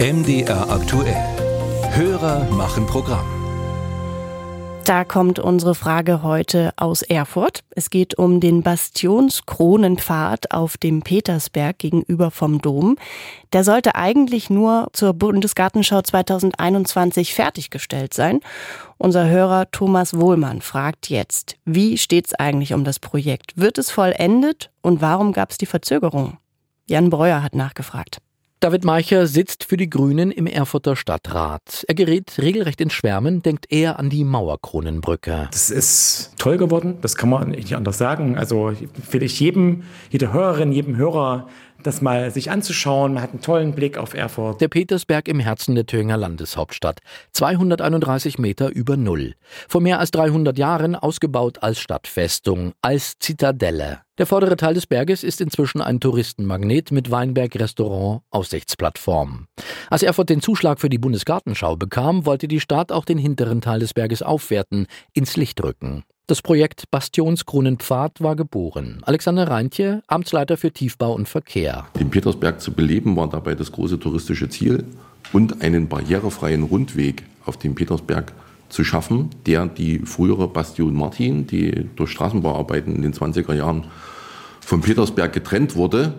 MDR aktuell. Hörer machen Programm. Da kommt unsere Frage heute aus Erfurt. Es geht um den Bastionskronenpfad auf dem Petersberg gegenüber vom Dom. Der sollte eigentlich nur zur Bundesgartenschau 2021 fertiggestellt sein. Unser Hörer Thomas Wohlmann fragt jetzt, wie steht's eigentlich um das Projekt? Wird es vollendet und warum gab es die Verzögerung? Jan Breuer hat nachgefragt. David Meicher sitzt für die Grünen im Erfurter Stadtrat. Er gerät regelrecht in Schwärmen, denkt eher an die Mauerkronenbrücke. Das ist toll geworden, das kann man nicht anders sagen. Also will ich jedem, jede Hörerin, jedem Hörer das mal sich anzuschauen. Man hat einen tollen Blick auf Erfurt. Der Petersberg im Herzen der Thüringer Landeshauptstadt. 231 Meter über Null. Vor mehr als 300 Jahren ausgebaut als Stadtfestung, als Zitadelle. Der vordere Teil des Berges ist inzwischen ein Touristenmagnet mit Weinberg-Restaurant, Aussichtsplattform. Als Erfurt den Zuschlag für die Bundesgartenschau bekam, wollte die Stadt auch den hinteren Teil des Berges aufwerten, ins Licht rücken. Das Projekt Bastionskronenpfad war geboren. Alexander Reintje, Amtsleiter für Tiefbau und Verkehr. Den Petersberg zu beleben war dabei das große touristische Ziel und einen barrierefreien Rundweg auf dem Petersberg zu schaffen, der die frühere Bastion Martin, die durch Straßenbauarbeiten in den 20er Jahren vom Petersberg getrennt wurde,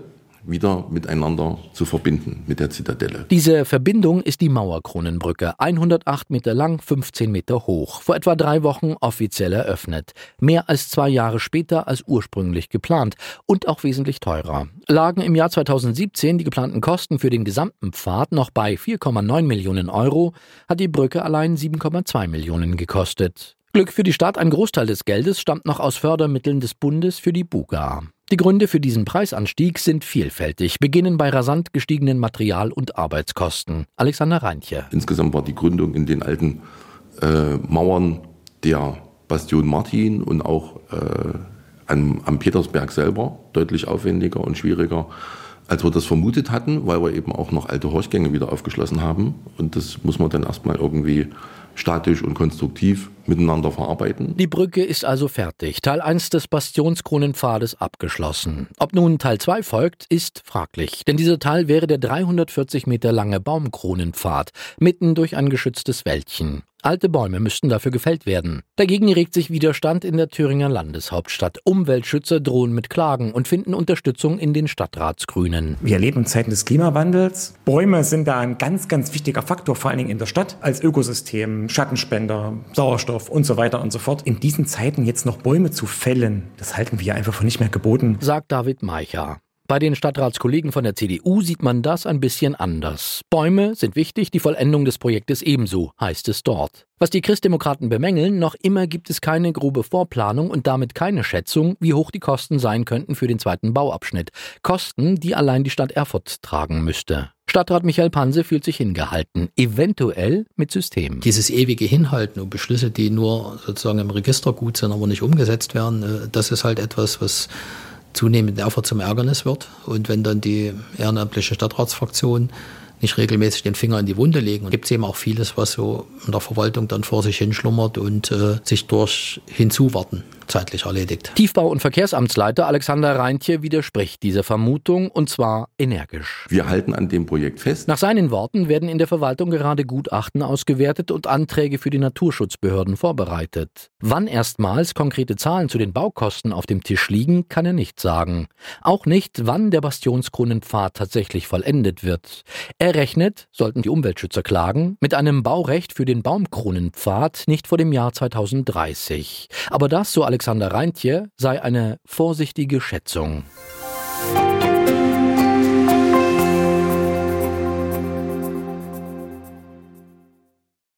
wieder miteinander zu verbinden mit der Zitadelle. Diese Verbindung ist die Mauerkronenbrücke, 108 Meter lang, 15 Meter hoch, vor etwa drei Wochen offiziell eröffnet. Mehr als zwei Jahre später als ursprünglich geplant und auch wesentlich teurer. Lagen im Jahr 2017 die geplanten Kosten für den gesamten Pfad noch bei 4,9 Millionen Euro, hat die Brücke allein 7,2 Millionen gekostet. Glück für die Stadt, ein Großteil des Geldes stammt noch aus Fördermitteln des Bundes für die Buga. Die Gründe für diesen Preisanstieg sind vielfältig, beginnen bei rasant gestiegenen Material- und Arbeitskosten. Alexander Reintje. Insgesamt war die Gründung in den alten äh, Mauern der Bastion Martin und auch äh, am, am Petersberg selber deutlich aufwendiger und schwieriger, als wir das vermutet hatten, weil wir eben auch noch alte Horchgänge wieder aufgeschlossen haben. Und das muss man dann erstmal irgendwie statisch und konstruktiv miteinander verarbeiten. Die Brücke ist also fertig. Teil 1 des Bastionskronenpfades abgeschlossen. Ob nun Teil 2 folgt, ist fraglich. Denn dieser Teil wäre der 340 Meter lange Baumkronenpfad, mitten durch ein geschütztes Wäldchen. Alte Bäume müssten dafür gefällt werden. Dagegen regt sich Widerstand in der Thüringer Landeshauptstadt. Umweltschützer drohen mit Klagen und finden Unterstützung in den Stadtratsgrünen. Wir erleben Zeiten des Klimawandels. Bäume sind da ein ganz, ganz wichtiger Faktor, vor allen Dingen in der Stadt, als Ökosystem, Schattenspender, Sauerstoff und so weiter und so fort. In diesen Zeiten jetzt noch Bäume zu fällen, das halten wir einfach für nicht mehr geboten. Sagt David Meicher. Bei den Stadtratskollegen von der CDU sieht man das ein bisschen anders. Bäume sind wichtig, die Vollendung des Projektes ebenso, heißt es dort. Was die Christdemokraten bemängeln, noch immer gibt es keine grobe Vorplanung und damit keine Schätzung, wie hoch die Kosten sein könnten für den zweiten Bauabschnitt. Kosten, die allein die Stadt Erfurt tragen müsste. Stadtrat Michael Panse fühlt sich hingehalten, eventuell mit System. Dieses ewige Hinhalten und Beschlüsse, die nur sozusagen im Register gut sind, aber nicht umgesetzt werden, äh, das ist halt etwas, was zunehmend einfach zum Ärgernis wird. Und wenn dann die ehrenamtliche Stadtratsfraktion nicht regelmäßig den Finger in die Wunde legen. Gibt es eben auch vieles, was so in der Verwaltung dann vor sich hinschlummert und äh, sich durch Hinzuwarten zeitlich erledigt. Tiefbau- und Verkehrsamtsleiter Alexander Reintje widerspricht dieser Vermutung und zwar energisch. Wir halten an dem Projekt fest. Nach seinen Worten werden in der Verwaltung gerade Gutachten ausgewertet und Anträge für die Naturschutzbehörden vorbereitet. Wann erstmals konkrete Zahlen zu den Baukosten auf dem Tisch liegen, kann er nicht sagen. Auch nicht, wann der Bastionskronenpfad tatsächlich vollendet wird. Er rechnet, sollten die Umweltschützer klagen, mit einem Baurecht für den Baumkronenpfad nicht vor dem Jahr 2030. Aber das, so Alexander Reintje, sei eine vorsichtige Schätzung.